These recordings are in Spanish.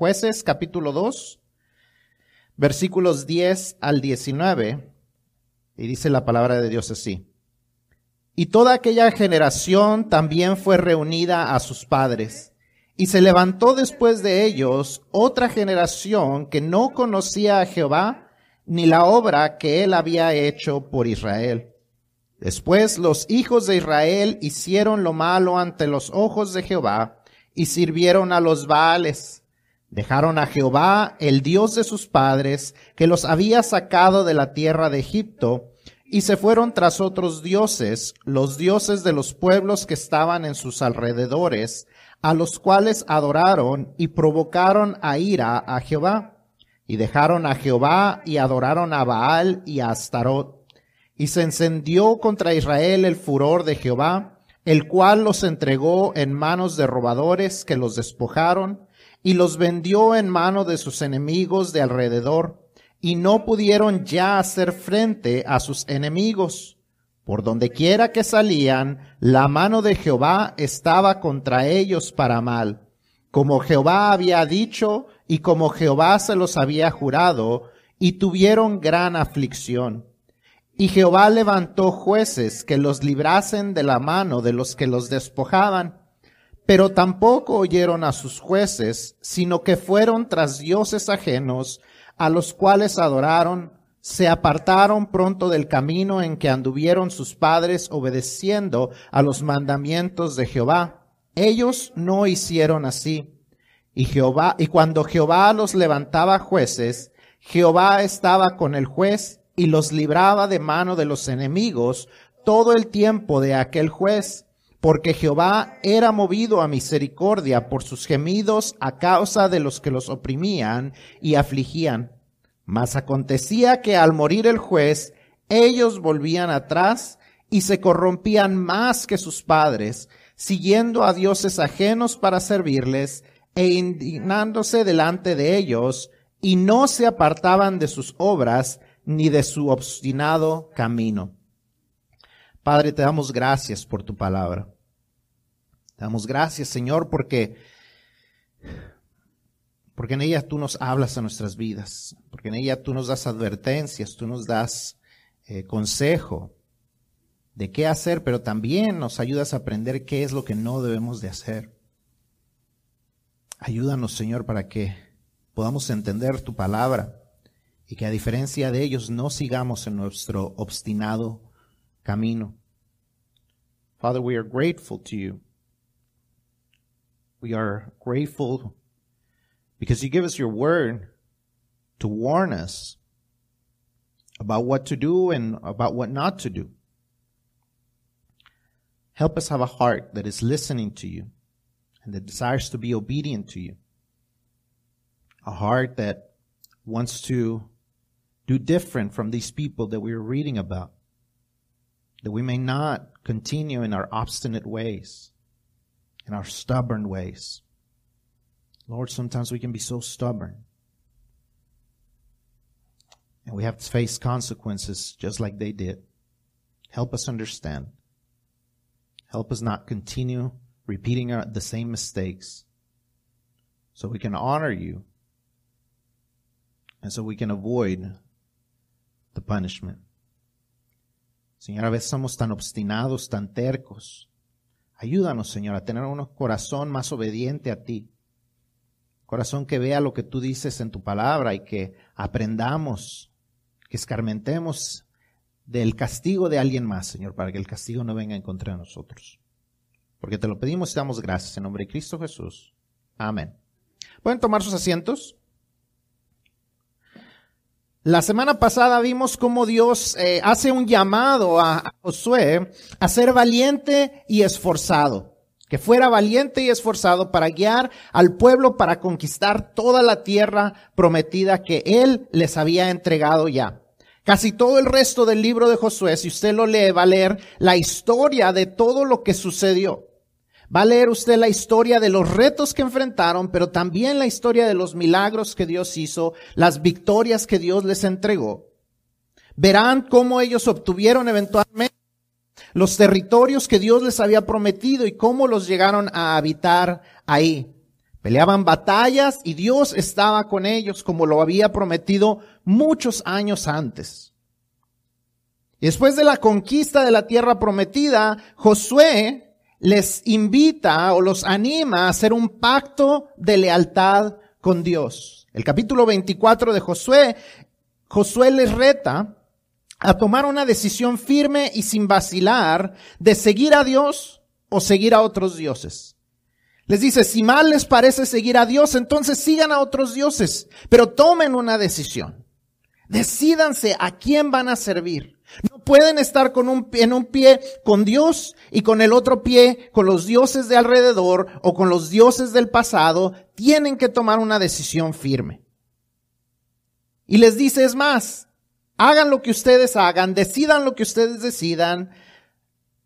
Jueces capítulo 2, versículos 10 al 19, y dice la palabra de Dios así. Y toda aquella generación también fue reunida a sus padres. Y se levantó después de ellos otra generación que no conocía a Jehová ni la obra que él había hecho por Israel. Después los hijos de Israel hicieron lo malo ante los ojos de Jehová y sirvieron a los Baales Dejaron a Jehová, el Dios de sus padres, que los había sacado de la tierra de Egipto, y se fueron tras otros dioses, los dioses de los pueblos que estaban en sus alrededores, a los cuales adoraron y provocaron a ira a Jehová. Y dejaron a Jehová y adoraron a Baal y a Astarot. Y se encendió contra Israel el furor de Jehová, el cual los entregó en manos de robadores que los despojaron, y los vendió en mano de sus enemigos de alrededor, y no pudieron ya hacer frente a sus enemigos. Por donde quiera que salían, la mano de Jehová estaba contra ellos para mal, como Jehová había dicho y como Jehová se los había jurado, y tuvieron gran aflicción. Y Jehová levantó jueces que los librasen de la mano de los que los despojaban, pero tampoco oyeron a sus jueces, sino que fueron tras dioses ajenos, a los cuales adoraron, se apartaron pronto del camino en que anduvieron sus padres obedeciendo a los mandamientos de Jehová. Ellos no hicieron así. Y Jehová, y cuando Jehová los levantaba jueces, Jehová estaba con el juez y los libraba de mano de los enemigos todo el tiempo de aquel juez porque Jehová era movido a misericordia por sus gemidos a causa de los que los oprimían y afligían. Mas acontecía que al morir el juez, ellos volvían atrás y se corrompían más que sus padres, siguiendo a dioses ajenos para servirles e indignándose delante de ellos, y no se apartaban de sus obras ni de su obstinado camino. Padre, te damos gracias por tu palabra. Te damos gracias, Señor, porque, porque en ella tú nos hablas a nuestras vidas, porque en ella tú nos das advertencias, tú nos das eh, consejo de qué hacer, pero también nos ayudas a aprender qué es lo que no debemos de hacer. Ayúdanos, Señor, para que podamos entender tu palabra y que a diferencia de ellos no sigamos en nuestro obstinado camino. Father, we are grateful to you. We are grateful because you give us your word to warn us about what to do and about what not to do. Help us have a heart that is listening to you and that desires to be obedient to you. A heart that wants to do different from these people that we are reading about that we may not continue in our obstinate ways, in our stubborn ways. Lord, sometimes we can be so stubborn. And we have to face consequences just like they did. Help us understand. Help us not continue repeating our, the same mistakes so we can honor you and so we can avoid the punishment. Señor, a veces somos tan obstinados, tan tercos. Ayúdanos, Señor, a tener un corazón más obediente a ti. Corazón que vea lo que tú dices en tu palabra y que aprendamos, que escarmentemos del castigo de alguien más, Señor, para que el castigo no venga en contra de nosotros. Porque te lo pedimos y damos gracias en nombre de Cristo Jesús. Amén. ¿Pueden tomar sus asientos? La semana pasada vimos cómo Dios eh, hace un llamado a Josué a ser valiente y esforzado. Que fuera valiente y esforzado para guiar al pueblo para conquistar toda la tierra prometida que él les había entregado ya. Casi todo el resto del libro de Josué, si usted lo lee, va a leer la historia de todo lo que sucedió. Va a leer usted la historia de los retos que enfrentaron, pero también la historia de los milagros que Dios hizo, las victorias que Dios les entregó. Verán cómo ellos obtuvieron eventualmente los territorios que Dios les había prometido y cómo los llegaron a habitar ahí. Peleaban batallas y Dios estaba con ellos como lo había prometido muchos años antes. Después de la conquista de la tierra prometida, Josué les invita o los anima a hacer un pacto de lealtad con Dios. El capítulo 24 de Josué, Josué les reta a tomar una decisión firme y sin vacilar de seguir a Dios o seguir a otros dioses. Les dice, si mal les parece seguir a Dios, entonces sigan a otros dioses, pero tomen una decisión. Decídanse a quién van a servir. No pueden estar con un, en un pie con Dios y con el otro pie con los dioses de alrededor o con los dioses del pasado. Tienen que tomar una decisión firme. Y les dice, es más, hagan lo que ustedes hagan, decidan lo que ustedes decidan,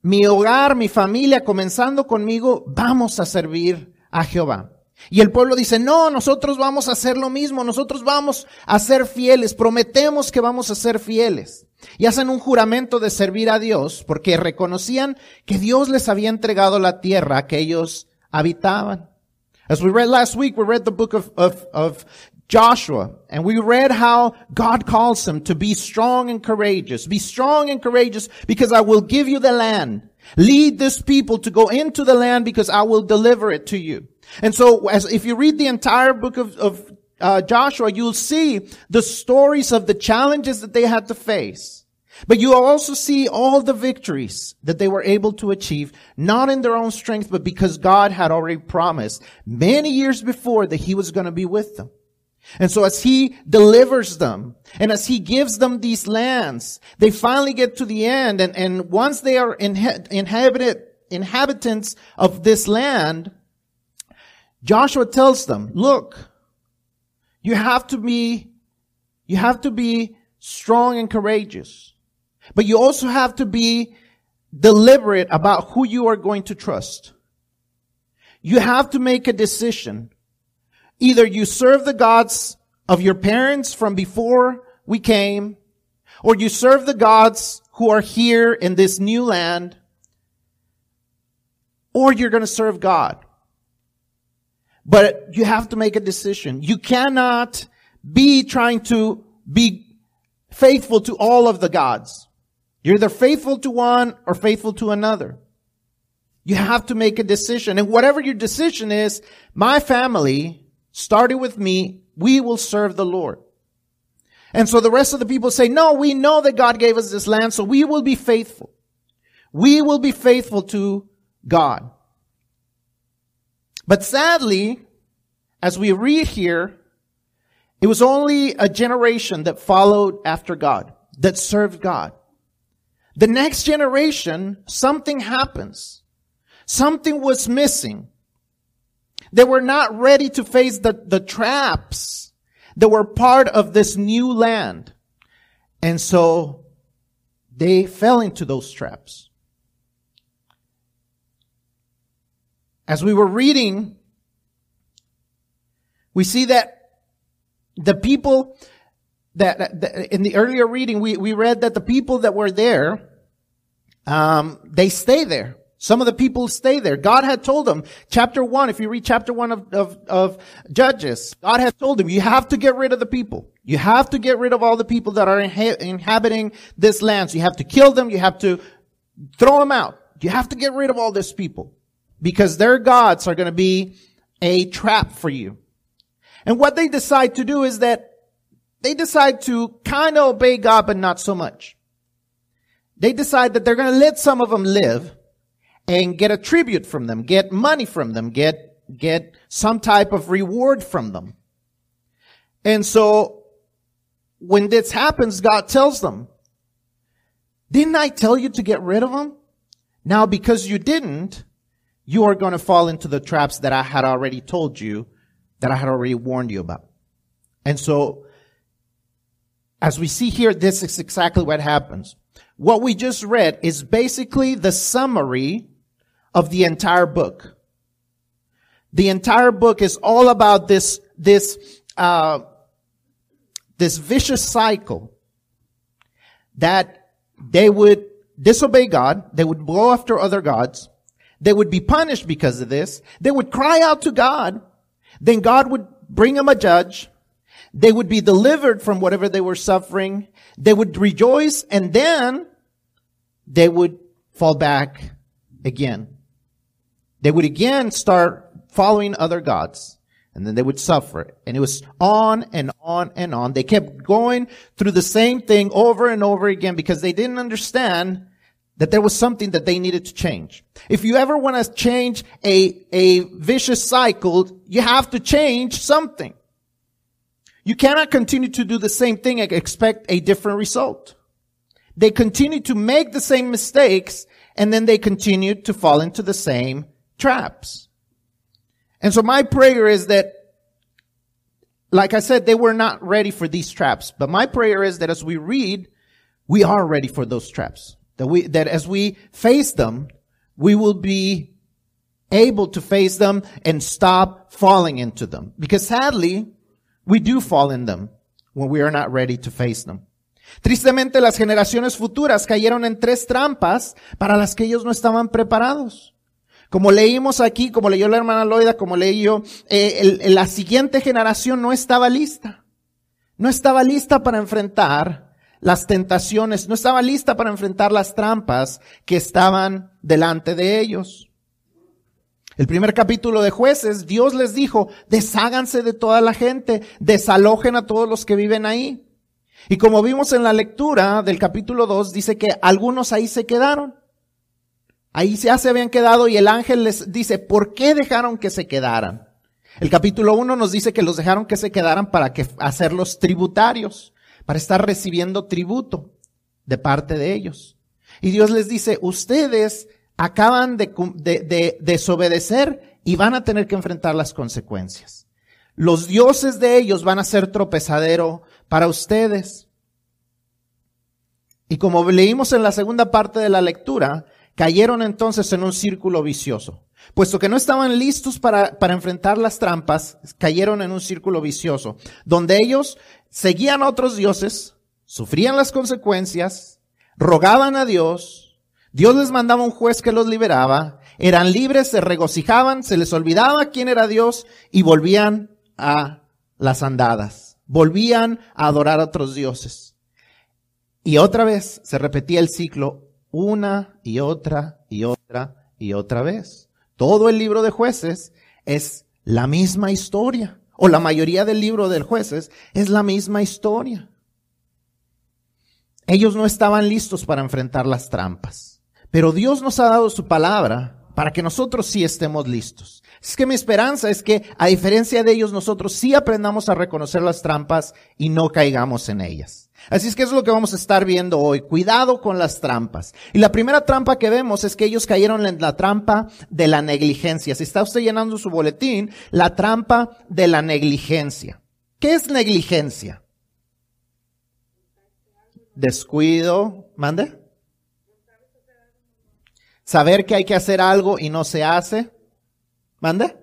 mi hogar, mi familia, comenzando conmigo, vamos a servir a Jehová. Y el pueblo dice, no, nosotros vamos a hacer lo mismo, nosotros vamos a ser fieles, prometemos que vamos a ser fieles. Y hacen un juramento de servir a Dios porque reconocían que Dios les había entregado la tierra que ellos habitaban. As we read last week, we read the book of, of, of Joshua, and we read how God calls him to be strong and courageous. Be strong and courageous because I will give you the land. Lead this people to go into the land because I will deliver it to you. And so as if you read the entire book of, of uh, Joshua, you'll see the stories of the challenges that they had to face. But you also see all the victories that they were able to achieve, not in their own strength, but because God had already promised many years before that he was going to be with them. And so as he delivers them and as he gives them these lands, they finally get to the end. And, and once they are inha- inhabited, inhabitants of this land, Joshua tells them, look, you have to be, you have to be strong and courageous, but you also have to be deliberate about who you are going to trust. You have to make a decision Either you serve the gods of your parents from before we came, or you serve the gods who are here in this new land, or you're going to serve God. But you have to make a decision. You cannot be trying to be faithful to all of the gods. You're either faithful to one or faithful to another. You have to make a decision. And whatever your decision is, my family starting with me, we will serve the Lord. And so the rest of the people say, no, we know that God gave us this land, so we will be faithful. We will be faithful to God. But sadly, as we read here, it was only a generation that followed after God, that served God. The next generation, something happens. Something was missing. They were not ready to face the, the traps that were part of this new land. And so they fell into those traps. As we were reading, we see that the people that, that in the earlier reading, we, we read that the people that were there, um, they stay there. Some of the people stay there. God had told them, chapter one, if you read chapter one of, of, of, Judges, God had told them, you have to get rid of the people. You have to get rid of all the people that are inha- inhabiting this land. So you have to kill them. You have to throw them out. You have to get rid of all these people because their gods are going to be a trap for you. And what they decide to do is that they decide to kind of obey God, but not so much. They decide that they're going to let some of them live and get a tribute from them, get money from them, get, get some type of reward from them. And so when this happens, God tells them, didn't I tell you to get rid of them? Now, because you didn't, you are going to fall into the traps that I had already told you, that I had already warned you about. And so, as we see here, this is exactly what happens. What we just read is basically the summary of the entire book. The entire book is all about this, this, uh, this vicious cycle that they would disobey God, they would go after other gods, they would be punished because of this, they would cry out to God, Then God would bring them a judge. They would be delivered from whatever they were suffering. They would rejoice and then they would fall back again. They would again start following other gods and then they would suffer. And it was on and on and on. They kept going through the same thing over and over again because they didn't understand that there was something that they needed to change. If you ever want to change a, a vicious cycle, you have to change something. You cannot continue to do the same thing and expect a different result. They continue to make the same mistakes and then they continue to fall into the same traps. And so my prayer is that, like I said, they were not ready for these traps, but my prayer is that as we read, we are ready for those traps. That we, that as we face them, we will be able to face them and stop falling into them. Because sadly, we do fall in them when we are not ready to face them. Tristemente, las generaciones futuras cayeron en tres trampas para las que ellos no estaban preparados. Como leímos aquí, como leyó la hermana Loida, como leí yo, eh, la siguiente generación no estaba lista. No estaba lista para enfrentar las tentaciones, no estaba lista para enfrentar las trampas que estaban delante de ellos. El primer capítulo de jueces, Dios les dijo, desháganse de toda la gente, desalojen a todos los que viven ahí. Y como vimos en la lectura del capítulo 2, dice que algunos ahí se quedaron. Ahí ya se habían quedado y el ángel les dice, ¿por qué dejaron que se quedaran? El capítulo 1 nos dice que los dejaron que se quedaran para que, hacerlos tributarios, para estar recibiendo tributo de parte de ellos. Y Dios les dice, ustedes acaban de, de, de desobedecer y van a tener que enfrentar las consecuencias. Los dioses de ellos van a ser tropezadero para ustedes. Y como leímos en la segunda parte de la lectura, cayeron entonces en un círculo vicioso. Puesto que no estaban listos para, para enfrentar las trampas, cayeron en un círculo vicioso, donde ellos seguían a otros dioses, sufrían las consecuencias, rogaban a Dios, Dios les mandaba un juez que los liberaba, eran libres, se regocijaban, se les olvidaba quién era Dios y volvían a las andadas. Volvían a adorar a otros dioses. Y otra vez se repetía el ciclo una y otra y otra y otra vez. Todo el libro de jueces es la misma historia. O la mayoría del libro de jueces es la misma historia. Ellos no estaban listos para enfrentar las trampas. Pero Dios nos ha dado su palabra para que nosotros sí estemos listos. Es que mi esperanza es que, a diferencia de ellos, nosotros sí aprendamos a reconocer las trampas y no caigamos en ellas. Así es que eso es lo que vamos a estar viendo hoy. Cuidado con las trampas. Y la primera trampa que vemos es que ellos cayeron en la trampa de la negligencia. Si está usted llenando su boletín, la trampa de la negligencia. ¿Qué es negligencia? Descuido. ¿Mande? Saber que hay que hacer algo y no se hace. ¿Mande?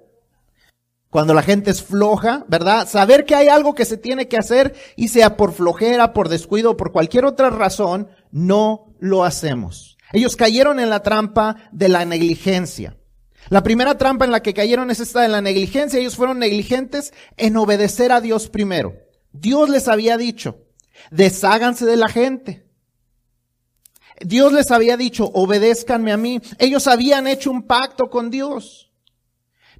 Cuando la gente es floja, ¿verdad? Saber que hay algo que se tiene que hacer y sea por flojera, por descuido por cualquier otra razón, no lo hacemos. Ellos cayeron en la trampa de la negligencia. La primera trampa en la que cayeron es esta de la negligencia. Ellos fueron negligentes en obedecer a Dios primero. Dios les había dicho, desháganse de la gente. Dios les había dicho, obedézcanme a mí. Ellos habían hecho un pacto con Dios.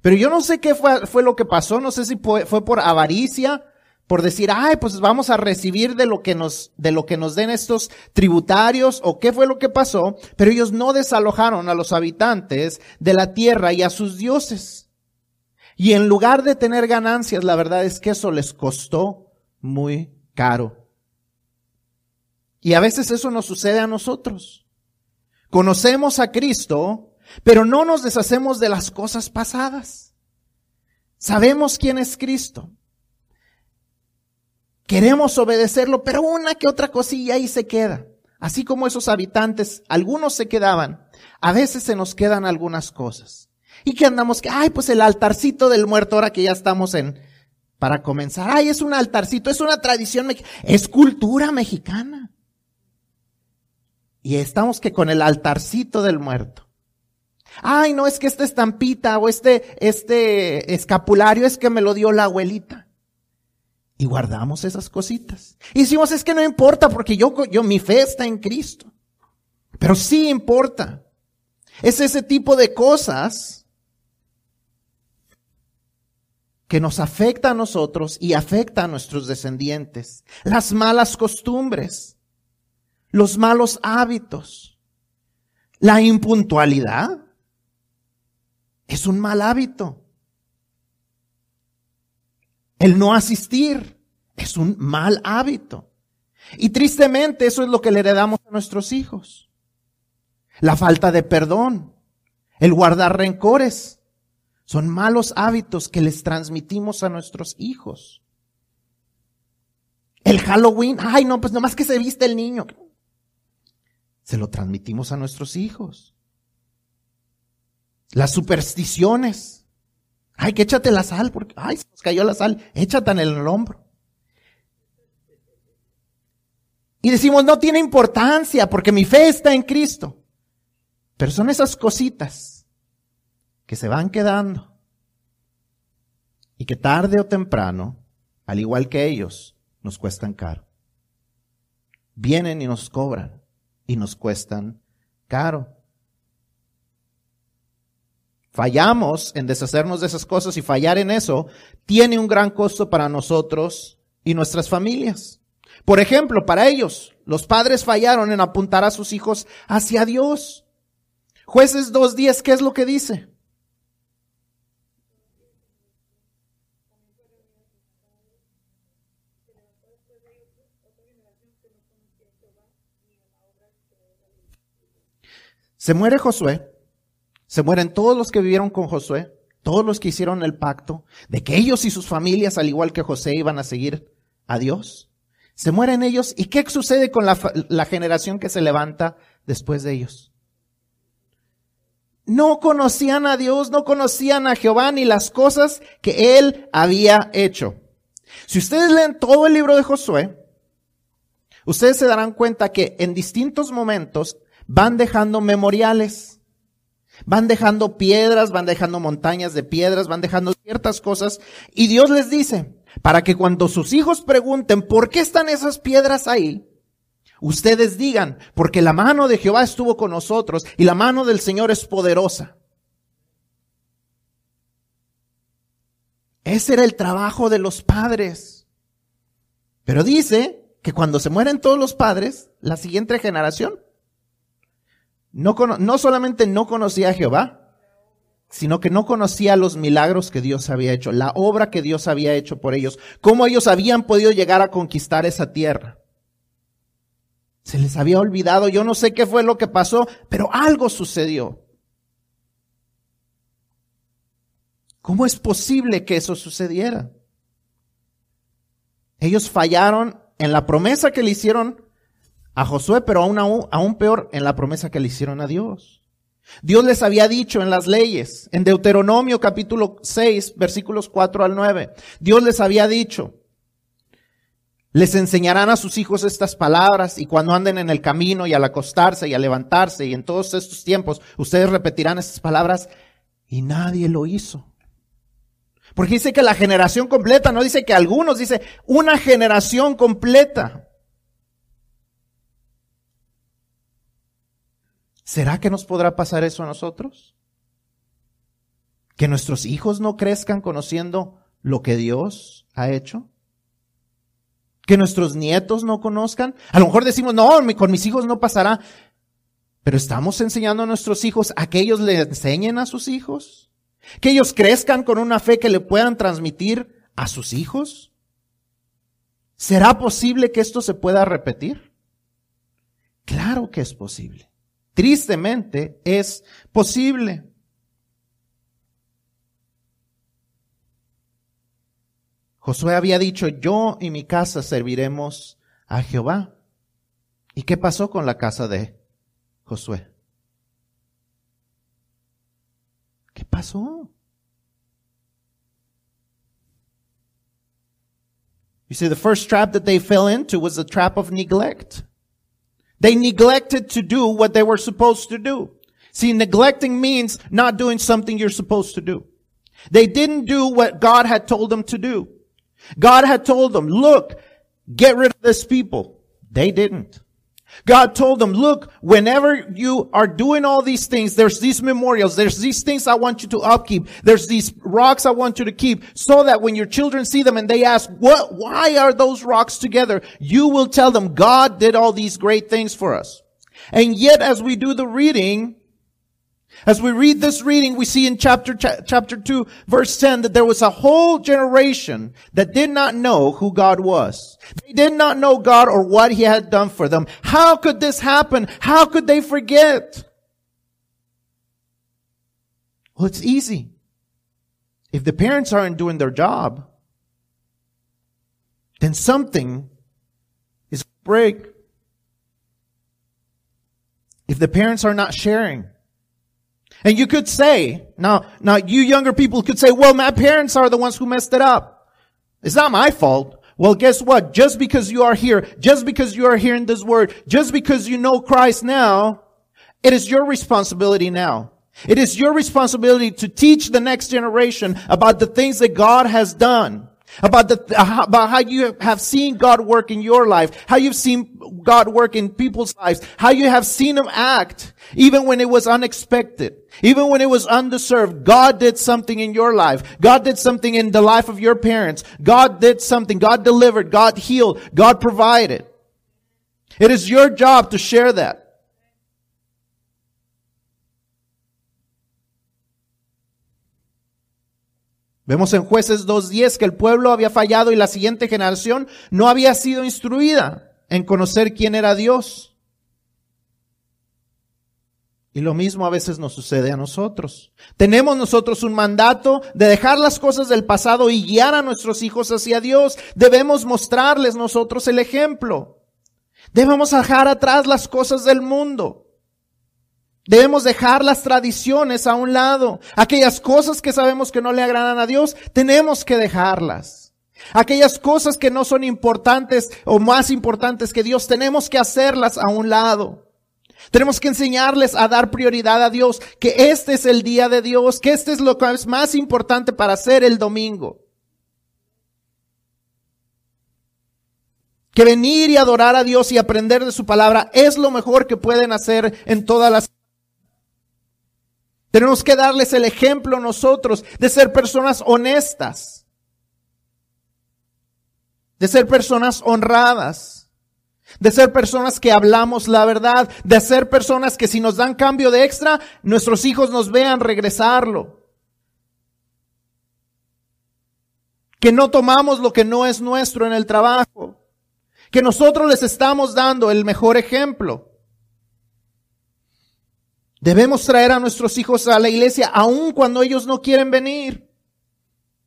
Pero yo no sé qué fue, lo que pasó. No sé si fue, fue, por avaricia, por decir, ay, pues vamos a recibir de lo que nos, de lo que nos den estos tributarios o qué fue lo que pasó. Pero ellos no desalojaron a los habitantes de la tierra y a sus dioses. Y en lugar de tener ganancias, la verdad es que eso les costó muy caro. Y a veces eso nos sucede a nosotros. Conocemos a Cristo, pero no nos deshacemos de las cosas pasadas. Sabemos quién es Cristo. Queremos obedecerlo, pero una que otra cosilla ahí se queda. Así como esos habitantes, algunos se quedaban, a veces se nos quedan algunas cosas. Y que andamos que, ay, pues el altarcito del muerto, ahora que ya estamos en, para comenzar, ay, es un altarcito, es una tradición, es cultura mexicana. Y estamos que con el altarcito del muerto. Ay, no es que esta estampita o este, este escapulario es que me lo dio la abuelita. Y guardamos esas cositas. Y decimos, es que no importa porque yo, yo, mi fe está en Cristo. Pero sí importa. Es ese tipo de cosas que nos afecta a nosotros y afecta a nuestros descendientes. Las malas costumbres, los malos hábitos, la impuntualidad es un mal hábito. El no asistir es un mal hábito. Y tristemente eso es lo que le heredamos a nuestros hijos. La falta de perdón, el guardar rencores, son malos hábitos que les transmitimos a nuestros hijos. El Halloween, ay no, pues nomás que se viste el niño. Se lo transmitimos a nuestros hijos. Las supersticiones. Ay, que échate la sal, porque, ay, se nos cayó la sal, échate en el hombro. Y decimos, no tiene importancia porque mi fe está en Cristo. Pero son esas cositas que se van quedando y que tarde o temprano, al igual que ellos, nos cuestan caro. Vienen y nos cobran y nos cuestan caro. Fallamos en deshacernos de esas cosas y fallar en eso tiene un gran costo para nosotros y nuestras familias. Por ejemplo, para ellos, los padres fallaron en apuntar a sus hijos hacia Dios. Jueces 2.10, ¿qué es lo que dice? Se muere Josué, se mueren todos los que vivieron con Josué, todos los que hicieron el pacto, de que ellos y sus familias, al igual que José, iban a seguir a Dios. Se mueren ellos, ¿y qué sucede con la, generación que se levanta después de ellos? No conocían a Dios, no conocían a Jehová ni las cosas que él había hecho. Si ustedes leen todo el libro de Josué, ustedes se darán cuenta que en distintos momentos van dejando memoriales, van dejando piedras, van dejando montañas de piedras, van dejando ciertas cosas y Dios les dice, para que cuando sus hijos pregunten por qué están esas piedras ahí, ustedes digan, porque la mano de Jehová estuvo con nosotros y la mano del Señor es poderosa. Ese era el trabajo de los padres. Pero dice que cuando se mueren todos los padres, la siguiente generación no, no solamente no conocía a Jehová, sino que no conocía los milagros que Dios había hecho, la obra que Dios había hecho por ellos, cómo ellos habían podido llegar a conquistar esa tierra. Se les había olvidado, yo no sé qué fue lo que pasó, pero algo sucedió. ¿Cómo es posible que eso sucediera? Ellos fallaron en la promesa que le hicieron a Josué, pero aún, aún, peor en la promesa que le hicieron a Dios. Dios les había dicho en las leyes, en Deuteronomio capítulo 6, versículos 4 al 9, Dios les había dicho, les enseñarán a sus hijos estas palabras y cuando anden en el camino y al acostarse y al levantarse y en todos estos tiempos, ustedes repetirán estas palabras y nadie lo hizo. Porque dice que la generación completa, no dice que algunos, dice una generación completa. ¿Será que nos podrá pasar eso a nosotros? ¿Que nuestros hijos no crezcan conociendo lo que Dios ha hecho? ¿Que nuestros nietos no conozcan? A lo mejor decimos, no, con mis hijos no pasará. Pero estamos enseñando a nuestros hijos a que ellos le enseñen a sus hijos. Que ellos crezcan con una fe que le puedan transmitir a sus hijos. ¿Será posible que esto se pueda repetir? Claro que es posible. Tristemente es posible. Josué había dicho, yo y mi casa serviremos a Jehová. ¿Y qué pasó con la casa de Josué? ¿Qué pasó? You see, the first trap that they fell into was the trap of neglect. They neglected to do what they were supposed to do. See, neglecting means not doing something you're supposed to do. They didn't do what God had told them to do. God had told them, look, get rid of this people. They didn't. God told them, look, whenever you are doing all these things, there's these memorials, there's these things I want you to upkeep, there's these rocks I want you to keep, so that when your children see them and they ask, what, why are those rocks together? You will tell them, God did all these great things for us. And yet, as we do the reading, as we read this reading, we see in chapter, ch- chapter 2, verse 10, that there was a whole generation that did not know who God was. They did not know God or what He had done for them. How could this happen? How could they forget? Well, it's easy. If the parents aren't doing their job, then something is break. If the parents are not sharing, and you could say, now, now you younger people could say, well, my parents are the ones who messed it up. It's not my fault. Well, guess what? Just because you are here, just because you are hearing this word, just because you know Christ now, it is your responsibility now. It is your responsibility to teach the next generation about the things that God has done. About the, uh, about how you have seen God work in your life, how you've seen God work in people's lives, how you have seen Him act, even when it was unexpected, even when it was undeserved. God did something in your life. God did something in the life of your parents. God did something. God delivered. God healed. God provided. It is your job to share that. Vemos en jueces 2.10 que el pueblo había fallado y la siguiente generación no había sido instruida en conocer quién era Dios. Y lo mismo a veces nos sucede a nosotros. Tenemos nosotros un mandato de dejar las cosas del pasado y guiar a nuestros hijos hacia Dios. Debemos mostrarles nosotros el ejemplo. Debemos dejar atrás las cosas del mundo. Debemos dejar las tradiciones a un lado. Aquellas cosas que sabemos que no le agradan a Dios, tenemos que dejarlas. Aquellas cosas que no son importantes o más importantes que Dios, tenemos que hacerlas a un lado. Tenemos que enseñarles a dar prioridad a Dios, que este es el día de Dios, que este es lo que es más importante para hacer el domingo. Que venir y adorar a Dios y aprender de su palabra es lo mejor que pueden hacer en todas las tenemos que darles el ejemplo nosotros de ser personas honestas, de ser personas honradas, de ser personas que hablamos la verdad, de ser personas que si nos dan cambio de extra, nuestros hijos nos vean regresarlo. Que no tomamos lo que no es nuestro en el trabajo. Que nosotros les estamos dando el mejor ejemplo. Debemos traer a nuestros hijos a la iglesia aun cuando ellos no quieren venir.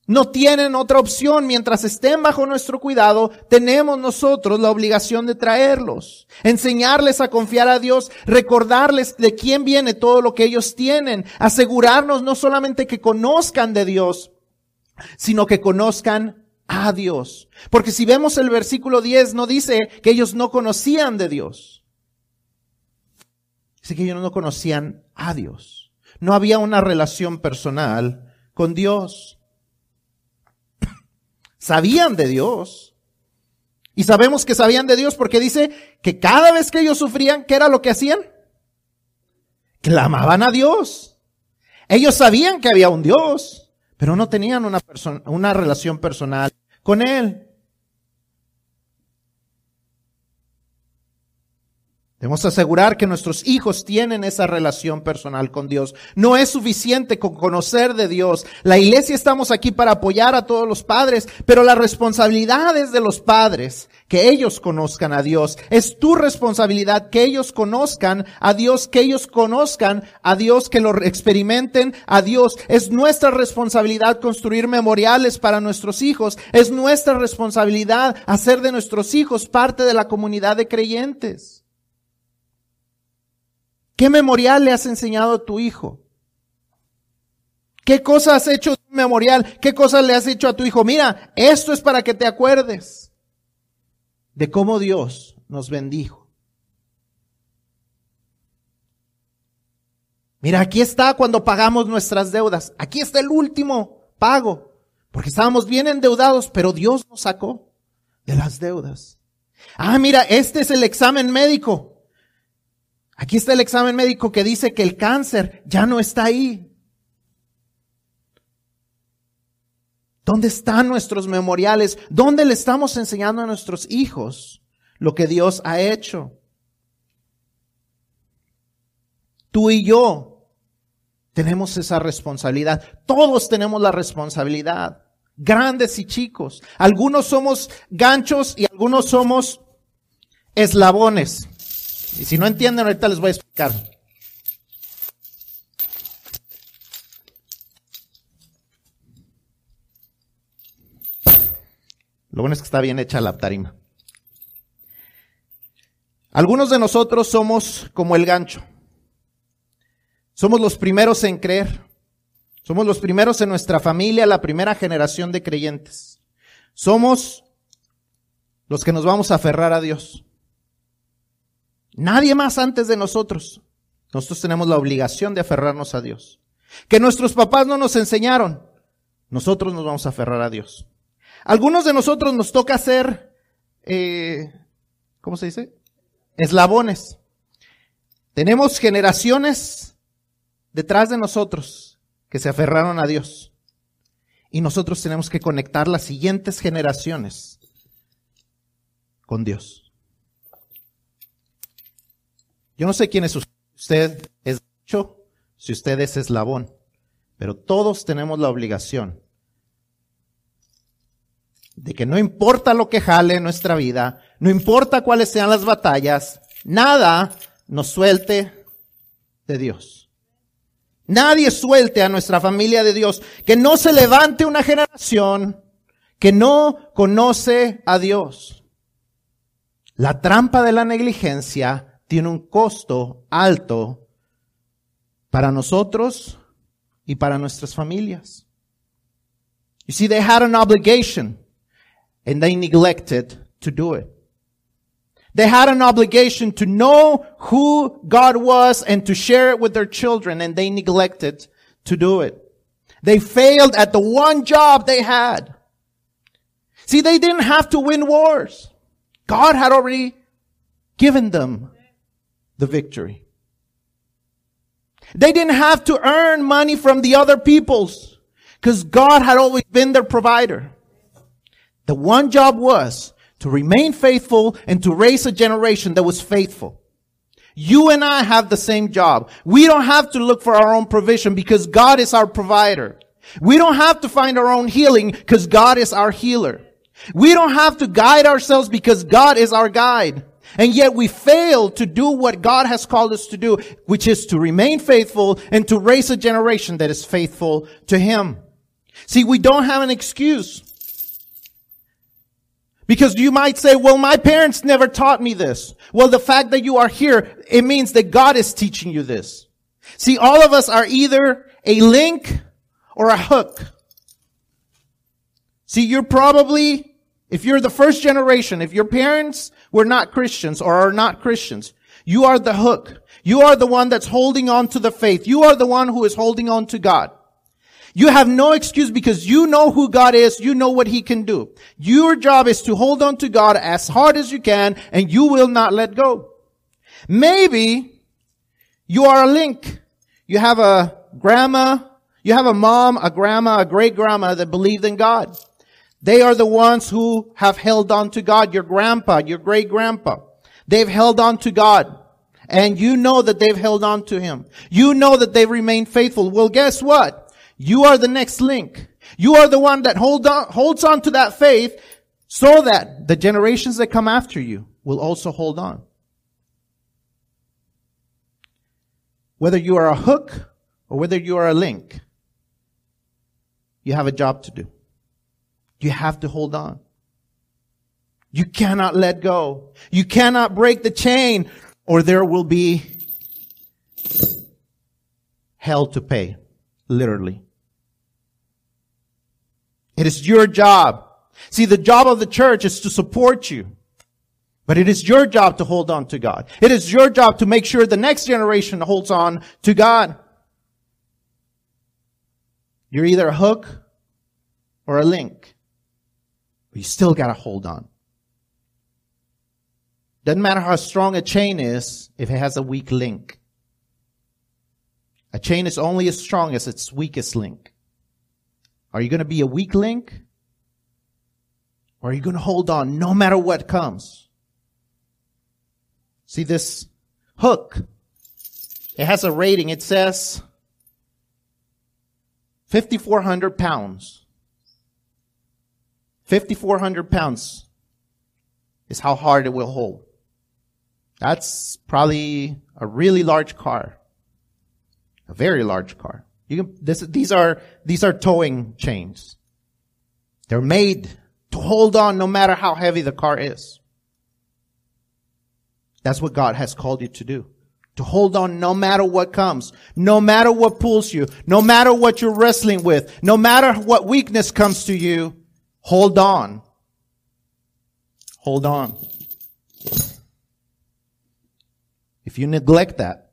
No tienen otra opción. Mientras estén bajo nuestro cuidado, tenemos nosotros la obligación de traerlos, enseñarles a confiar a Dios, recordarles de quién viene todo lo que ellos tienen, asegurarnos no solamente que conozcan de Dios, sino que conozcan a Dios. Porque si vemos el versículo 10, no dice que ellos no conocían de Dios. Dice que ellos no conocían a Dios. No había una relación personal con Dios. Sabían de Dios. Y sabemos que sabían de Dios porque dice que cada vez que ellos sufrían, ¿qué era lo que hacían? Clamaban a Dios. Ellos sabían que había un Dios, pero no tenían una, una relación personal con Él. Debemos asegurar que nuestros hijos tienen esa relación personal con Dios. No es suficiente con conocer de Dios. La iglesia estamos aquí para apoyar a todos los padres, pero la responsabilidad es de los padres, que ellos conozcan a Dios. Es tu responsabilidad que ellos conozcan a Dios, que ellos conozcan a Dios, que lo experimenten a Dios. Es nuestra responsabilidad construir memoriales para nuestros hijos. Es nuestra responsabilidad hacer de nuestros hijos parte de la comunidad de creyentes. ¿Qué memorial le has enseñado a tu hijo? ¿Qué cosas has hecho memorial? ¿Qué cosas le has hecho a tu hijo? Mira, esto es para que te acuerdes de cómo Dios nos bendijo. Mira, aquí está cuando pagamos nuestras deudas. Aquí está el último pago. Porque estábamos bien endeudados, pero Dios nos sacó de las deudas. Ah, mira, este es el examen médico. Aquí está el examen médico que dice que el cáncer ya no está ahí. ¿Dónde están nuestros memoriales? ¿Dónde le estamos enseñando a nuestros hijos lo que Dios ha hecho? Tú y yo tenemos esa responsabilidad. Todos tenemos la responsabilidad. Grandes y chicos. Algunos somos ganchos y algunos somos eslabones. Y si no entienden, ahorita les voy a explicar. Lo bueno es que está bien hecha la tarima. Algunos de nosotros somos como el gancho. Somos los primeros en creer. Somos los primeros en nuestra familia, la primera generación de creyentes. Somos los que nos vamos a aferrar a Dios. Nadie más antes de nosotros. Nosotros tenemos la obligación de aferrarnos a Dios. Que nuestros papás no nos enseñaron. Nosotros nos vamos a aferrar a Dios. Algunos de nosotros nos toca ser, eh, ¿cómo se dice? Eslabones. Tenemos generaciones detrás de nosotros que se aferraron a Dios. Y nosotros tenemos que conectar las siguientes generaciones con Dios. Yo no sé quién es usted. Usted es dicho, si usted es eslabón. Pero todos tenemos la obligación de que no importa lo que jale en nuestra vida, no importa cuáles sean las batallas, nada nos suelte de Dios. Nadie suelte a nuestra familia de Dios. Que no se levante una generación que no conoce a Dios. La trampa de la negligencia tiene un costo alto para nosotros y para nuestras familias. You see, they had an obligation and they neglected to do it. They had an obligation to know who God was and to share it with their children and they neglected to do it. They failed at the one job they had. See, they didn't have to win wars. God had already given them the victory. They didn't have to earn money from the other peoples because God had always been their provider. The one job was to remain faithful and to raise a generation that was faithful. You and I have the same job. We don't have to look for our own provision because God is our provider. We don't have to find our own healing because God is our healer. We don't have to guide ourselves because God is our guide. And yet we fail to do what God has called us to do, which is to remain faithful and to raise a generation that is faithful to Him. See, we don't have an excuse. Because you might say, well, my parents never taught me this. Well, the fact that you are here, it means that God is teaching you this. See, all of us are either a link or a hook. See, you're probably, if you're the first generation, if your parents were not Christians or are not Christians, you are the hook. You are the one that's holding on to the faith. You are the one who is holding on to God. You have no excuse because you know who God is. You know what He can do. Your job is to hold on to God as hard as you can and you will not let go. Maybe you are a link. You have a grandma, you have a mom, a grandma, a great grandma that believed in God. They are the ones who have held on to God. Your grandpa, your great grandpa. They've held on to God. And you know that they've held on to Him. You know that they've remained faithful. Well, guess what? You are the next link. You are the one that hold on, holds on to that faith so that the generations that come after you will also hold on. Whether you are a hook or whether you are a link, you have a job to do. You have to hold on. You cannot let go. You cannot break the chain or there will be hell to pay. Literally. It is your job. See, the job of the church is to support you. But it is your job to hold on to God. It is your job to make sure the next generation holds on to God. You're either a hook or a link. But you still gotta hold on. Doesn't matter how strong a chain is if it has a weak link. A chain is only as strong as its weakest link. Are you going to be a weak link? Or are you going to hold on no matter what comes? See this hook. It has a rating. It says 5,400 pounds. 5,400 pounds is how hard it will hold. That's probably a really large car. A very large car. You can, this, these are, these are towing chains. They're made to hold on no matter how heavy the car is. That's what God has called you to do. To hold on no matter what comes, no matter what pulls you, no matter what you're wrestling with, no matter what weakness comes to you, hold on. Hold on. If you neglect that,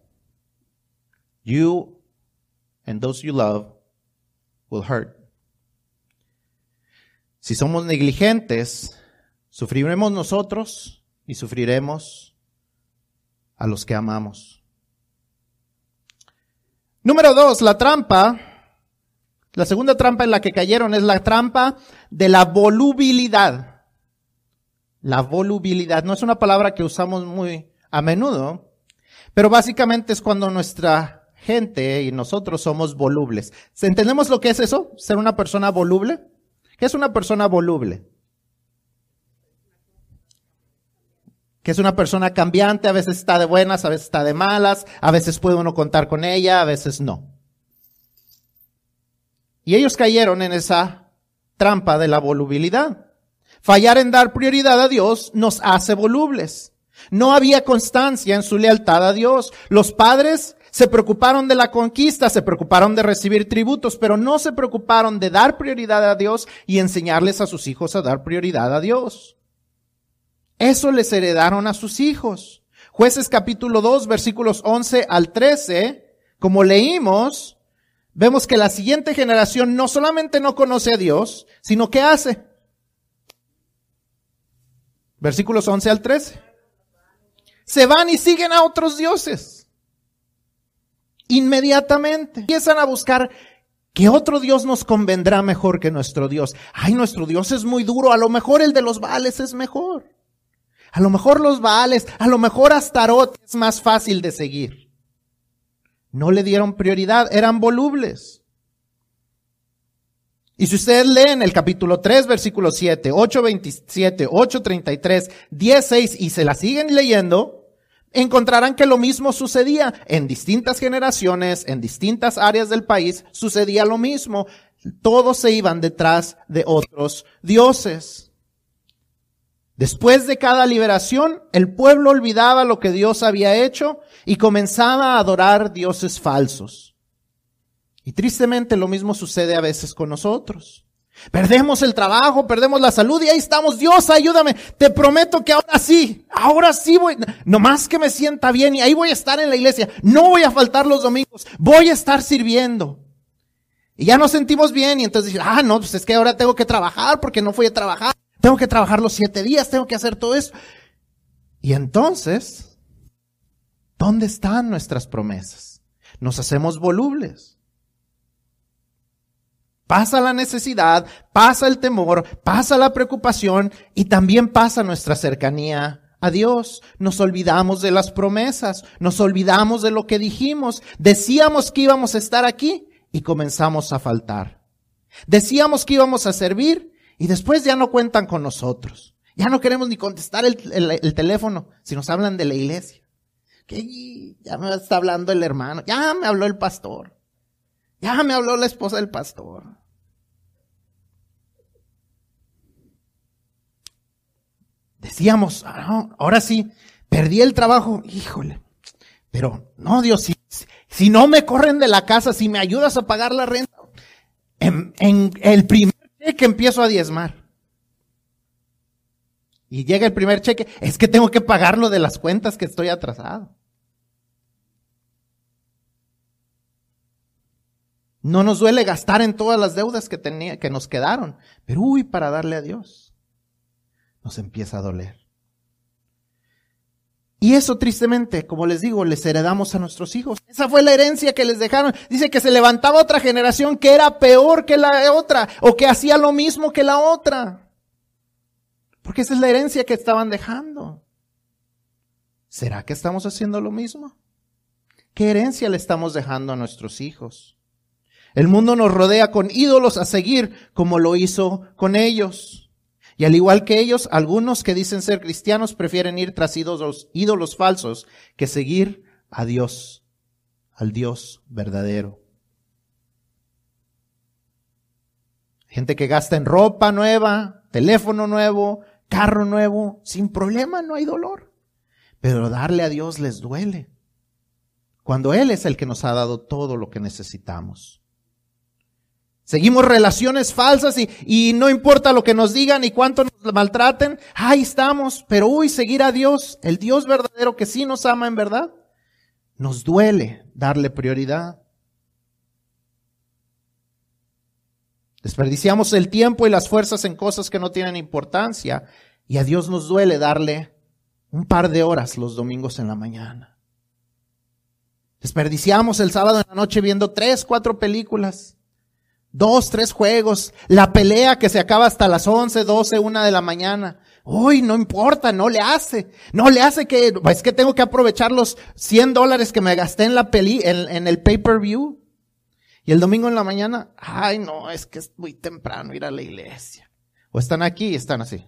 you and those you love will hurt. Si somos negligentes, sufriremos nosotros y sufriremos a los que amamos. Número dos, la trampa. La segunda trampa en la que cayeron es la trampa de la volubilidad. La volubilidad no es una palabra que usamos muy a menudo, pero básicamente es cuando nuestra gente y nosotros somos volubles. ¿Entendemos lo que es eso? ¿Ser una persona voluble? ¿Qué es una persona voluble? Que es una persona cambiante, a veces está de buenas, a veces está de malas, a veces puede uno contar con ella, a veces no. Y ellos cayeron en esa trampa de la volubilidad. Fallar en dar prioridad a Dios nos hace volubles. No había constancia en su lealtad a Dios. Los padres se preocuparon de la conquista, se preocuparon de recibir tributos, pero no se preocuparon de dar prioridad a Dios y enseñarles a sus hijos a dar prioridad a Dios. Eso les heredaron a sus hijos. Jueces capítulo 2, versículos 11 al 13, como leímos, vemos que la siguiente generación no solamente no conoce a Dios, sino que hace. Versículos 11 al 13 se van y siguen a otros dioses. Inmediatamente. Empiezan a buscar que otro Dios nos convendrá mejor que nuestro Dios. Ay, nuestro Dios es muy duro. A lo mejor el de los Baales es mejor. A lo mejor los Baales, a lo mejor Astarot es más fácil de seguir. No le dieron prioridad, eran volubles. Y si ustedes leen el capítulo 3, versículo 7, 8, 27, 8, 33, 10, 6 y se la siguen leyendo, encontrarán que lo mismo sucedía en distintas generaciones, en distintas áreas del país, sucedía lo mismo. Todos se iban detrás de otros dioses. Después de cada liberación, el pueblo olvidaba lo que Dios había hecho y comenzaba a adorar dioses falsos. Y tristemente lo mismo sucede a veces con nosotros. Perdemos el trabajo, perdemos la salud y ahí estamos. Dios, ayúdame. Te prometo que ahora sí, ahora sí voy, nomás que me sienta bien y ahí voy a estar en la iglesia. No voy a faltar los domingos. Voy a estar sirviendo. Y ya nos sentimos bien y entonces ah, no, pues es que ahora tengo que trabajar porque no fui a trabajar. Tengo que trabajar los siete días, tengo que hacer todo eso. Y entonces, ¿dónde están nuestras promesas? Nos hacemos volubles. Pasa la necesidad, pasa el temor, pasa la preocupación y también pasa nuestra cercanía a Dios. Nos olvidamos de las promesas, nos olvidamos de lo que dijimos. Decíamos que íbamos a estar aquí y comenzamos a faltar. Decíamos que íbamos a servir y después ya no cuentan con nosotros. Ya no queremos ni contestar el, teléfono si nos hablan de la iglesia. Que ya me está hablando el hermano, ya me habló el pastor, ya me habló la esposa del pastor. decíamos, ah, ahora sí, perdí el trabajo, híjole. Pero no, Dios, si, si no me corren de la casa, si me ayudas a pagar la renta, en, en el primer cheque empiezo a diezmar. Y llega el primer cheque, es que tengo que pagarlo de las cuentas que estoy atrasado. No nos duele gastar en todas las deudas que, tenía, que nos quedaron. Pero uy, para darle a Dios, nos empieza a doler. Y eso tristemente, como les digo, les heredamos a nuestros hijos. Esa fue la herencia que les dejaron. Dice que se levantaba otra generación que era peor que la otra o que hacía lo mismo que la otra. Porque esa es la herencia que estaban dejando. ¿Será que estamos haciendo lo mismo? ¿Qué herencia le estamos dejando a nuestros hijos? El mundo nos rodea con ídolos a seguir como lo hizo con ellos. Y al igual que ellos, algunos que dicen ser cristianos prefieren ir tras ídolos, ídolos falsos que seguir a Dios, al Dios verdadero. Gente que gasta en ropa nueva, teléfono nuevo, carro nuevo, sin problema, no hay dolor. Pero darle a Dios les duele. Cuando Él es el que nos ha dado todo lo que necesitamos. Seguimos relaciones falsas y, no importa lo que nos digan y cuánto nos maltraten, ahí estamos. Pero uy, seguir a Dios, el Dios verdadero que sí nos ama en verdad, nos duele darle prioridad. Desperdiciamos el tiempo y las fuerzas en cosas que no tienen importancia y a Dios nos duele darle un par de horas los domingos en la mañana. Desperdiciamos el sábado en la noche viendo tres, cuatro películas. Dos, tres juegos, la pelea que se acaba hasta las once, doce, una de la mañana. Uy, no importa, no le hace. No le hace que, es que tengo que aprovechar los 100 dólares que me gasté en la peli, en, en el pay-per-view. Y el domingo en la mañana, ay no, es que es muy temprano ir a la iglesia. O están aquí y están así.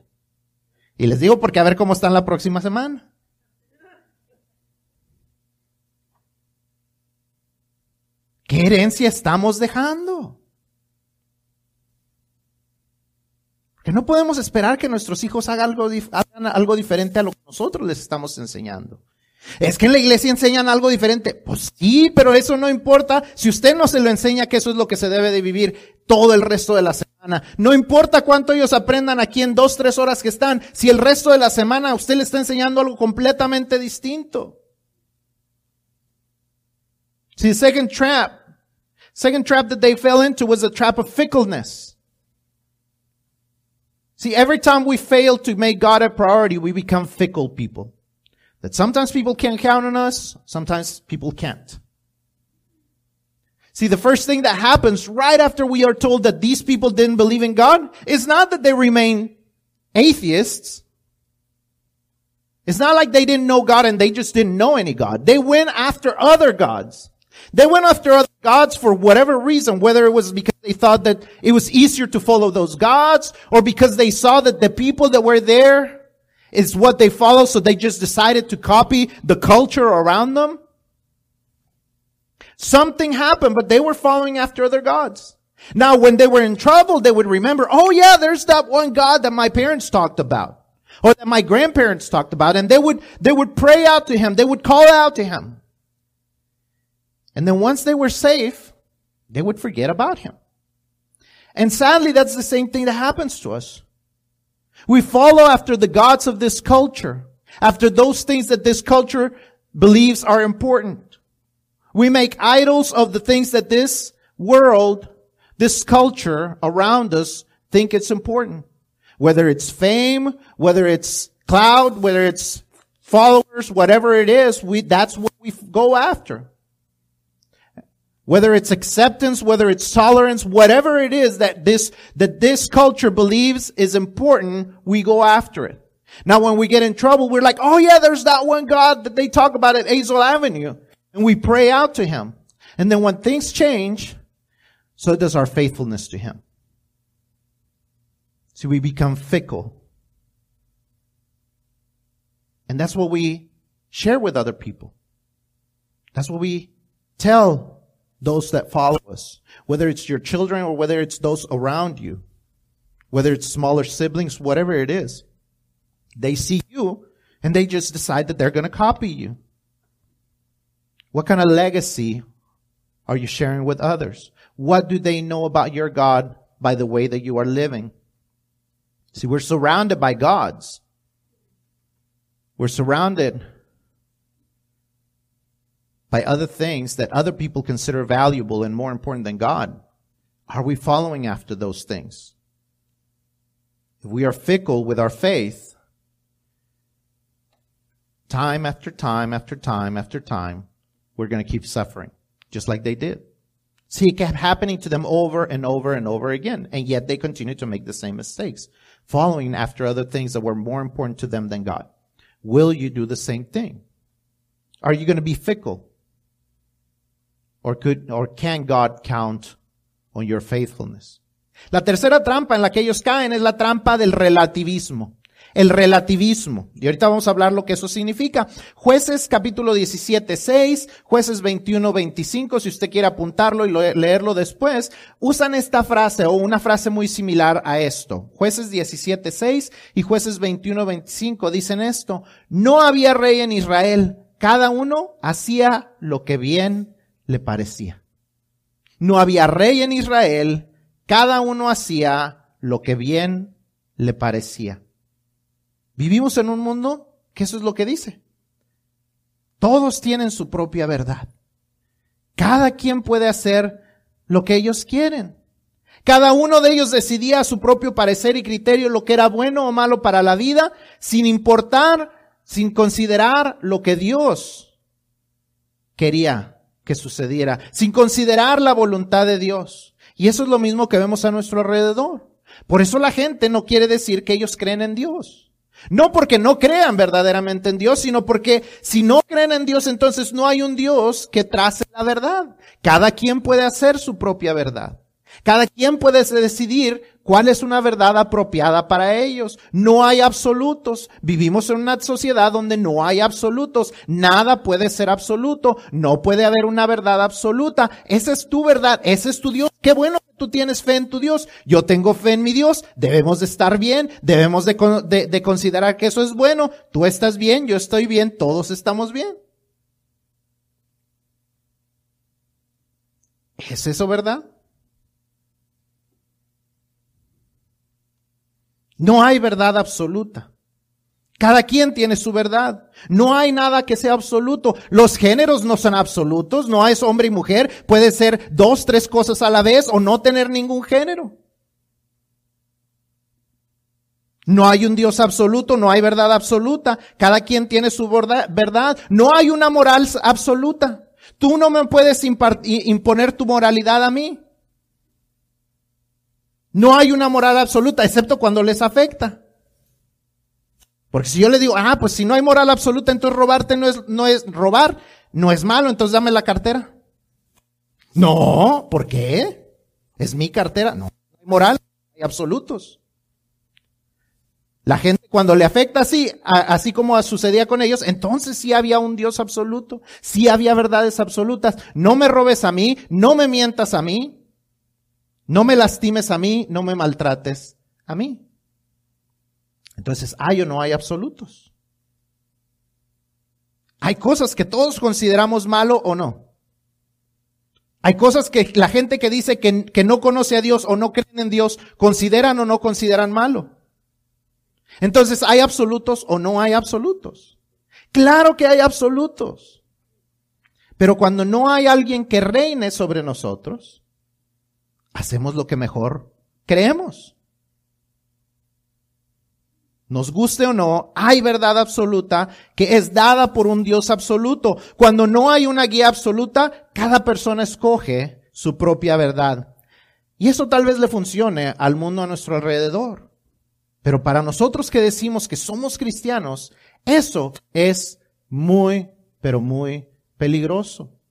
Y les digo porque a ver cómo están la próxima semana. ¿Qué herencia estamos dejando? Que no podemos esperar que nuestros hijos hagan algo, hagan algo diferente a lo que nosotros les estamos enseñando. Es que en la iglesia enseñan algo diferente. Pues sí, pero eso no importa. Si usted no se lo enseña que eso es lo que se debe de vivir todo el resto de la semana. No importa cuánto ellos aprendan aquí en dos, tres horas que están. Si el resto de la semana usted le está enseñando algo completamente distinto. See, the second trap, second trap that they fell into was the trap of fickleness. See, every time we fail to make God a priority, we become fickle people. That sometimes people can count on us, sometimes people can't. See, the first thing that happens right after we are told that these people didn't believe in God is not that they remain atheists. It's not like they didn't know God and they just didn't know any God. They went after other gods. They went after other gods for whatever reason, whether it was because they thought that it was easier to follow those gods or because they saw that the people that were there is what they follow, so they just decided to copy the culture around them. Something happened, but they were following after other gods. Now, when they were in trouble, they would remember, oh yeah, there's that one God that my parents talked about. Or that my grandparents talked about. And they would, they would pray out to him. They would call out to him. And then once they were safe, they would forget about him. And sadly, that's the same thing that happens to us. We follow after the gods of this culture, after those things that this culture believes are important. We make idols of the things that this world, this culture around us think it's important. Whether it's fame, whether it's cloud, whether it's followers, whatever it is, we, that's what we go after. Whether it's acceptance, whether it's tolerance, whatever it is that this, that this culture believes is important, we go after it. Now when we get in trouble, we're like, oh yeah, there's that one God that they talk about at Hazel Avenue. And we pray out to Him. And then when things change, so does our faithfulness to Him. See, we become fickle. And that's what we share with other people. That's what we tell those that follow us, whether it's your children or whether it's those around you, whether it's smaller siblings, whatever it is. They see you and they just decide that they're going to copy you. What kind of legacy are you sharing with others? What do they know about your God by the way that you are living? See, we're surrounded by gods. We're surrounded by other things that other people consider valuable and more important than God? Are we following after those things? If we are fickle with our faith, time after time after time after time, we're going to keep suffering, just like they did. See, it kept happening to them over and over and over again, and yet they continued to make the same mistakes, following after other things that were more important to them than God. Will you do the same thing? Are you going to be fickle? Or could, or can God count on your faithfulness? La tercera trampa en la que ellos caen es la trampa del relativismo el relativismo. Y ahorita vamos a hablar lo que eso significa. Jueces capítulo 17, 6, jueces 21, 25, si usted quiere apuntarlo y leerlo después, usan esta frase o una frase muy similar a esto. Jueces 17, 6 y jueces 21, 25 dicen esto. No había rey en Israel. Cada uno hacía lo que bien le parecía. No había rey en Israel. Cada uno hacía lo que bien le parecía. Vivimos en un mundo que eso es lo que dice. Todos tienen su propia verdad. Cada quien puede hacer lo que ellos quieren. Cada uno de ellos decidía a su propio parecer y criterio lo que era bueno o malo para la vida, sin importar, sin considerar lo que Dios quería que sucediera, sin considerar la voluntad de Dios. Y eso es lo mismo que vemos a nuestro alrededor. Por eso la gente no quiere decir que ellos creen en Dios. No porque no crean verdaderamente en Dios, sino porque si no creen en Dios, entonces no hay un Dios que trace la verdad. Cada quien puede hacer su propia verdad. Cada quien puede decidir cuál es una verdad apropiada para ellos. No hay absolutos. Vivimos en una sociedad donde no hay absolutos. Nada puede ser absoluto. No puede haber una verdad absoluta. Esa es tu verdad. Ese es tu Dios. Qué bueno tú tienes fe en tu Dios, yo tengo fe en mi Dios, debemos de estar bien, debemos de, de, considerar que eso es bueno, tú estás bien, yo estoy bien, todos estamos bien. ¿Es eso verdad? No hay verdad absoluta. Cada quien tiene su verdad. No hay nada que sea absoluto. Los géneros no son absolutos. No es hombre y mujer. Puede ser dos, tres cosas a la vez o no tener ningún género. No hay un Dios absoluto, no hay verdad absoluta. Cada quien tiene su verdad. No hay una moral absoluta. Tú no me puedes imponer tu moralidad a mí. No hay una moral absoluta, excepto cuando les afecta. Porque si yo le digo, ah, pues si no hay moral absoluta, entonces robarte no es, no es robar, no es malo, entonces dame la cartera. No, ¿por qué? Es mi cartera. No, hay moral, hay absolutos. La gente cuando le afecta así, así como sucedía con ellos, entonces sí había un Dios absoluto, sí había verdades absolutas. No me robes a mí, no me mientas a mí, no me lastimes a mí, no me maltrates a mí. Entonces, ¿hay o no hay absolutos? Hay cosas que todos consideramos malo o no. Hay cosas que la gente que dice que, que no conoce a Dios o no creen en Dios consideran o no consideran malo. Entonces, ¿hay absolutos o no hay absolutos? Claro que hay absolutos. Pero cuando no hay alguien que reine sobre nosotros, hacemos lo que mejor creemos nos guste o no, hay verdad absoluta que es dada por un Dios absoluto. Cuando no hay una guía absoluta, cada persona escoge su propia verdad. Y eso tal vez le funcione al mundo a nuestro alrededor. Pero para nosotros que decimos que somos cristianos, eso es muy, pero muy peligroso.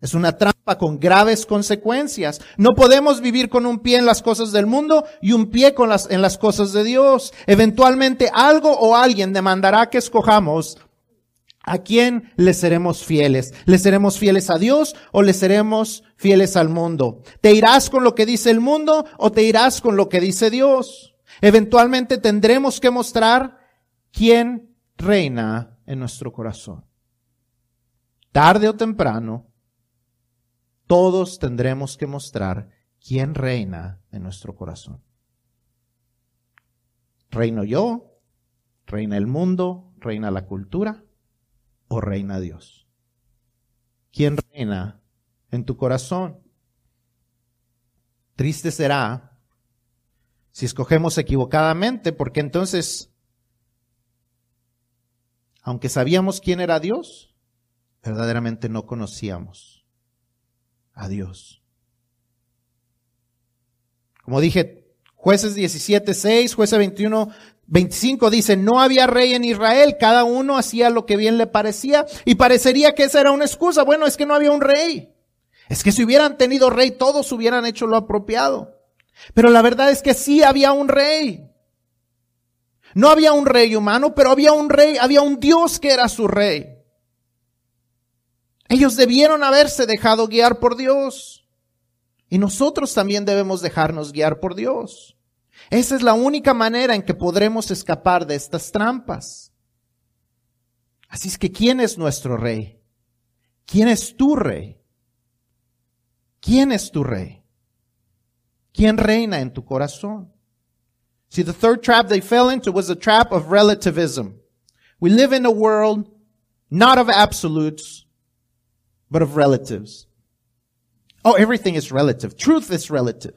Es una trampa con graves consecuencias. No podemos vivir con un pie en las cosas del mundo y un pie con las, en las cosas de Dios. Eventualmente algo o alguien demandará que escojamos a quién le seremos fieles. ¿Le seremos fieles a Dios o le seremos fieles al mundo? ¿Te irás con lo que dice el mundo o te irás con lo que dice Dios? Eventualmente tendremos que mostrar quién reina en nuestro corazón. Tarde o temprano, todos tendremos que mostrar quién reina en nuestro corazón. ¿Reino yo? ¿Reina el mundo? ¿Reina la cultura? ¿O reina Dios? quién reina en tu corazón. Triste será si escogemos equivocadamente, porque entonces, aunque sabíamos quién era Dios, verdaderamente no conocíamos a Dios. Como dije, jueces 17, 6, jueces 21, 25 dice, no había rey en Israel, cada uno hacía lo que bien le parecía y parecería que esa era una excusa. Bueno, es que no había un rey. Es que si hubieran tenido rey, todos hubieran hecho lo apropiado. Pero la verdad es que sí había un rey. No había un rey humano, pero había un rey, había un Dios que era su rey. Ellos debieron haberse dejado guiar por Dios. Y nosotros también debemos dejarnos guiar por Dios. Esa es la única manera en que podremos escapar de estas trampas. Así es que, ¿quién es nuestro rey? ¿Quién es tu rey? ¿Quién es tu rey? ¿Quién reina en tu corazón? See, the third trap they fell into was the trap of relativism. We live in a world not of absolutes, but of relatives. Oh, everything is relative. Truth is relative.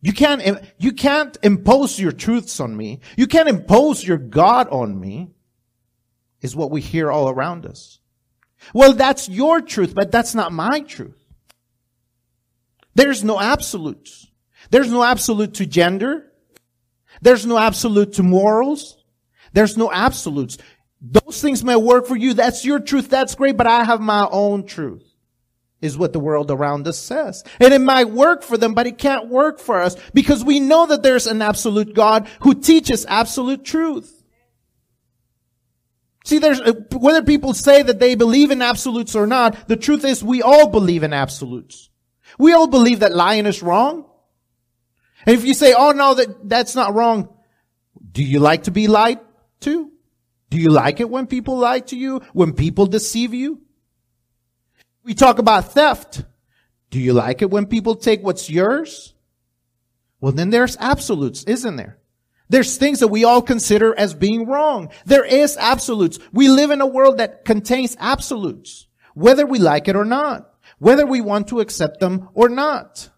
You can't, you can't impose your truths on me. You can't impose your God on me, is what we hear all around us. Well, that's your truth, but that's not my truth. There's no absolutes. There's no absolute to gender. There's no absolute to morals. There's no absolutes. Those things may work for you. That's your truth. That's great, but I have my own truth is what the world around us says. And it might work for them, but it can't work for us because we know that there's an absolute God who teaches absolute truth. See, there's, uh, whether people say that they believe in absolutes or not, the truth is we all believe in absolutes. We all believe that lying is wrong. And if you say, oh no, that, that's not wrong, do you like to be lied to? Do you like it when people lie to you? When people deceive you? We talk about theft. Do you like it when people take what's yours? Well, then there's absolutes, isn't there? There's things that we all consider as being wrong. There is absolutes. We live in a world that contains absolutes, whether we like it or not, whether we want to accept them or not.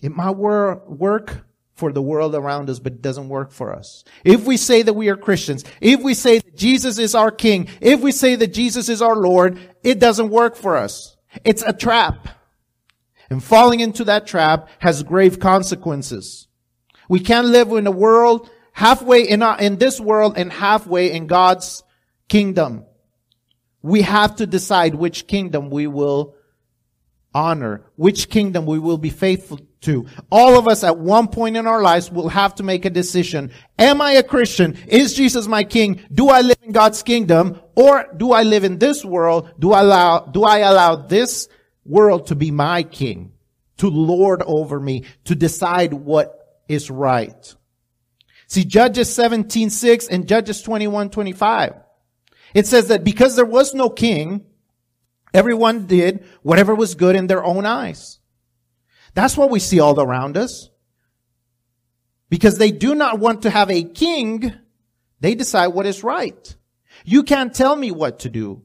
It might work for the world around us, but it doesn't work for us. If we say that we are Christians, if we say that Jesus is our King, if we say that Jesus is our Lord, it doesn't work for us. It's a trap. And falling into that trap has grave consequences. We can't live in a world halfway in, our, in this world and halfway in God's kingdom. We have to decide which kingdom we will honor, which kingdom we will be faithful to. All of us at one point in our lives will have to make a decision. Am I a Christian? Is Jesus my king? Do I live in God's kingdom? Or do I live in this world? Do I allow, do I allow this world to be my king? To lord over me? To decide what is right? See, Judges 17:6 and Judges 21:25. It says that because there was no king, everyone did whatever was good in their own eyes. That's what we see all around us. Because they do not want to have a king, they decide what is right. You can't tell me what to do.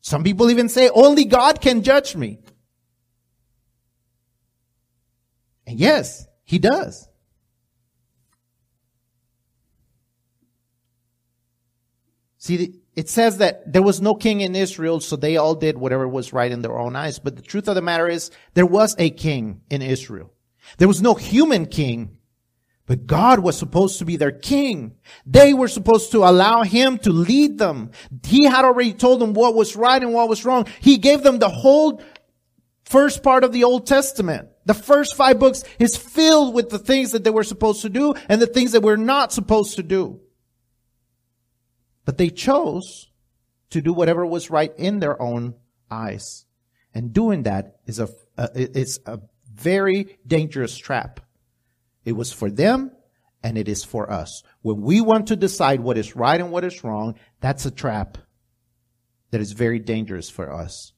Some people even say only God can judge me. And yes, he does. See, it says that there was no king in Israel, so they all did whatever was right in their own eyes. But the truth of the matter is, there was a king in Israel. There was no human king, but God was supposed to be their king. They were supposed to allow him to lead them. He had already told them what was right and what was wrong. He gave them the whole first part of the Old Testament. The first five books is filled with the things that they were supposed to do and the things that we're not supposed to do. But they chose to do whatever was right in their own eyes. And doing that is a, uh, it's a very dangerous trap. It was for them and it is for us. When we want to decide what is right and what is wrong, that's a trap that is very dangerous for us.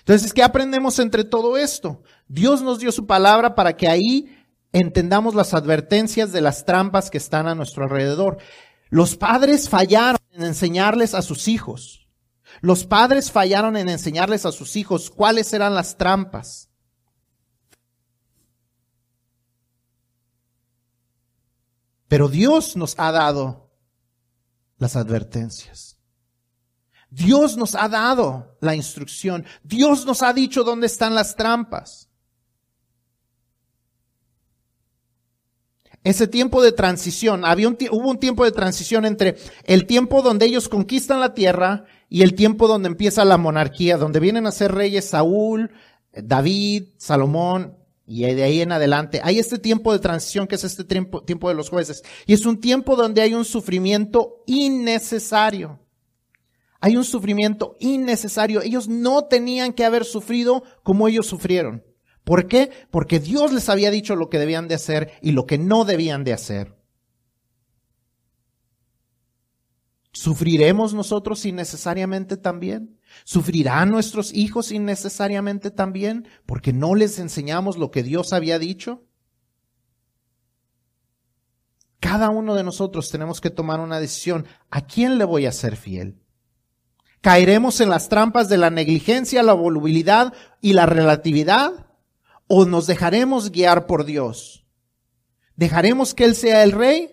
Entonces, ¿qué aprendemos entre todo esto? Dios nos dio su palabra para que ahí entendamos las advertencias de las trampas que están a nuestro alrededor. Los padres fallaron en enseñarles a sus hijos. Los padres fallaron en enseñarles a sus hijos cuáles eran las trampas. Pero Dios nos ha dado las advertencias. Dios nos ha dado la instrucción. Dios nos ha dicho dónde están las trampas. Ese tiempo de transición, había un, hubo un tiempo de transición entre el tiempo donde ellos conquistan la tierra y el tiempo donde empieza la monarquía, donde vienen a ser reyes Saúl, David, Salomón, y de ahí en adelante. Hay este tiempo de transición que es este tiempo, tiempo de los jueces. Y es un tiempo donde hay un sufrimiento innecesario. Hay un sufrimiento innecesario. Ellos no tenían que haber sufrido como ellos sufrieron. ¿Por qué? Porque Dios les había dicho lo que debían de hacer y lo que no debían de hacer. ¿Sufriremos nosotros innecesariamente también? ¿Sufrirán nuestros hijos innecesariamente también porque no les enseñamos lo que Dios había dicho? Cada uno de nosotros tenemos que tomar una decisión. ¿A quién le voy a ser fiel? ¿Caeremos en las trampas de la negligencia, la volubilidad y la relatividad? ¿O nos dejaremos guiar por Dios? ¿Dejaremos que Él sea el rey?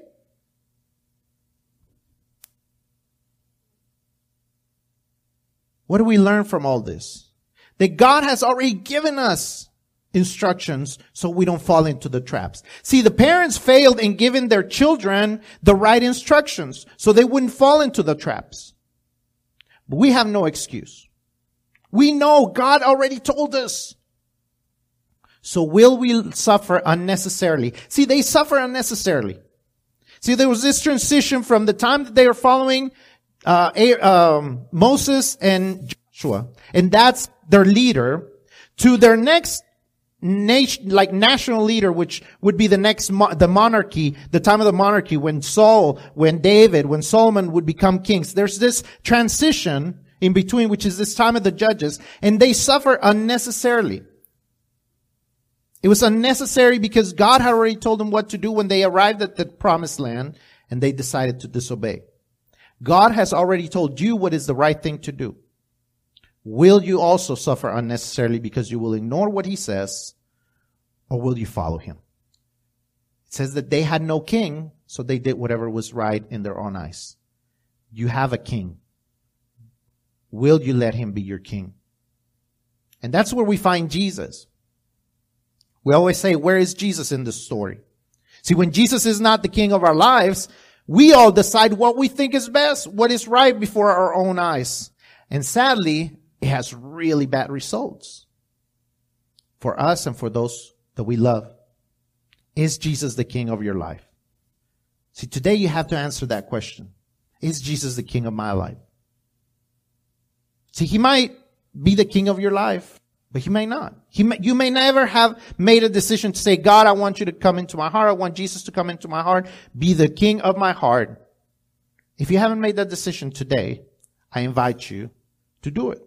What do we learn from all this? That God has already given us instructions so we don't fall into the traps. See, the parents failed in giving their children the right instructions so they wouldn't fall into the traps. But we have no excuse. We know God already told us. So will we suffer unnecessarily? See, they suffer unnecessarily. See, there was this transition from the time that they were following uh, um, Moses and Joshua, and that's their leader, to their next nation, like national leader, which would be the next, mo- the monarchy, the time of the monarchy, when Saul, when David, when Solomon would become kings. There's this transition in between, which is this time of the judges, and they suffer unnecessarily. It was unnecessary because God had already told them what to do when they arrived at the promised land, and they decided to disobey. God has already told you what is the right thing to do. Will you also suffer unnecessarily because you will ignore what he says, or will you follow him? It says that they had no king, so they did whatever was right in their own eyes. You have a king. Will you let him be your king? And that's where we find Jesus. We always say, where is Jesus in this story? See, when Jesus is not the king of our lives, we all decide what we think is best, what is right before our own eyes. And sadly, it has really bad results for us and for those that we love. Is Jesus the king of your life? See, today you have to answer that question. Is Jesus the king of my life? See, he might be the king of your life, but he may not. He may, you may never have made a decision to say, God, I want you to come into my heart. I want Jesus to come into my heart. Be the king of my heart. If you haven't made that decision today, I invite you to do it.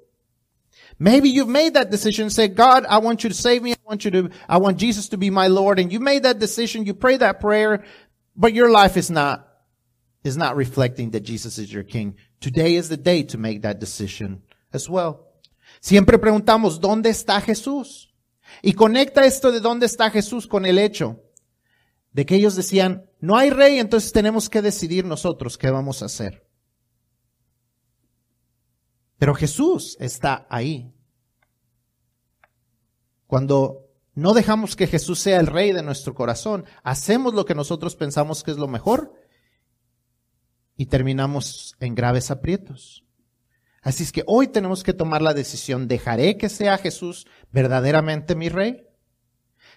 Maybe you've made that decision, say, God, I want you to save me. I want you to, I want Jesus to be my Lord. And you made that decision. You pray that prayer, but your life is not, is not reflecting that Jesus is your king. Today is the day to make that decision as well. Siempre preguntamos, ¿dónde está Jesús? Y conecta esto de dónde está Jesús con el hecho de que ellos decían, no hay rey, entonces tenemos que decidir nosotros qué vamos a hacer. Pero Jesús está ahí. Cuando no dejamos que Jesús sea el rey de nuestro corazón, hacemos lo que nosotros pensamos que es lo mejor y terminamos en graves aprietos. Así es que hoy tenemos que tomar la decisión, ¿dejaré que sea Jesús verdaderamente mi rey?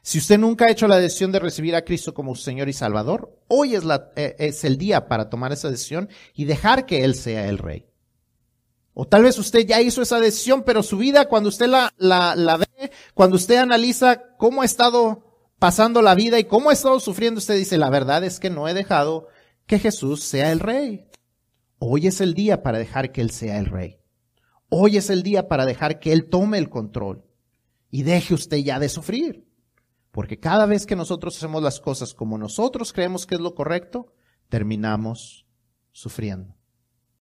Si usted nunca ha hecho la decisión de recibir a Cristo como Señor y Salvador, hoy es, eh, el día para tomar esa decisión y dejar que Él sea el rey. O tal vez usted ya hizo esa decisión, pero su vida, cuando usted la ve, cuando usted analiza cómo ha estado pasando la vida y cómo ha estado sufriendo, usted dice, la verdad es que no he dejado que Jesús sea el rey. Hoy es el día para dejar que Él sea el rey. Hoy es el día para dejar que Él tome el control y deje usted ya de sufrir. Porque cada vez que nosotros hacemos las cosas como nosotros creemos que es lo correcto, terminamos sufriendo.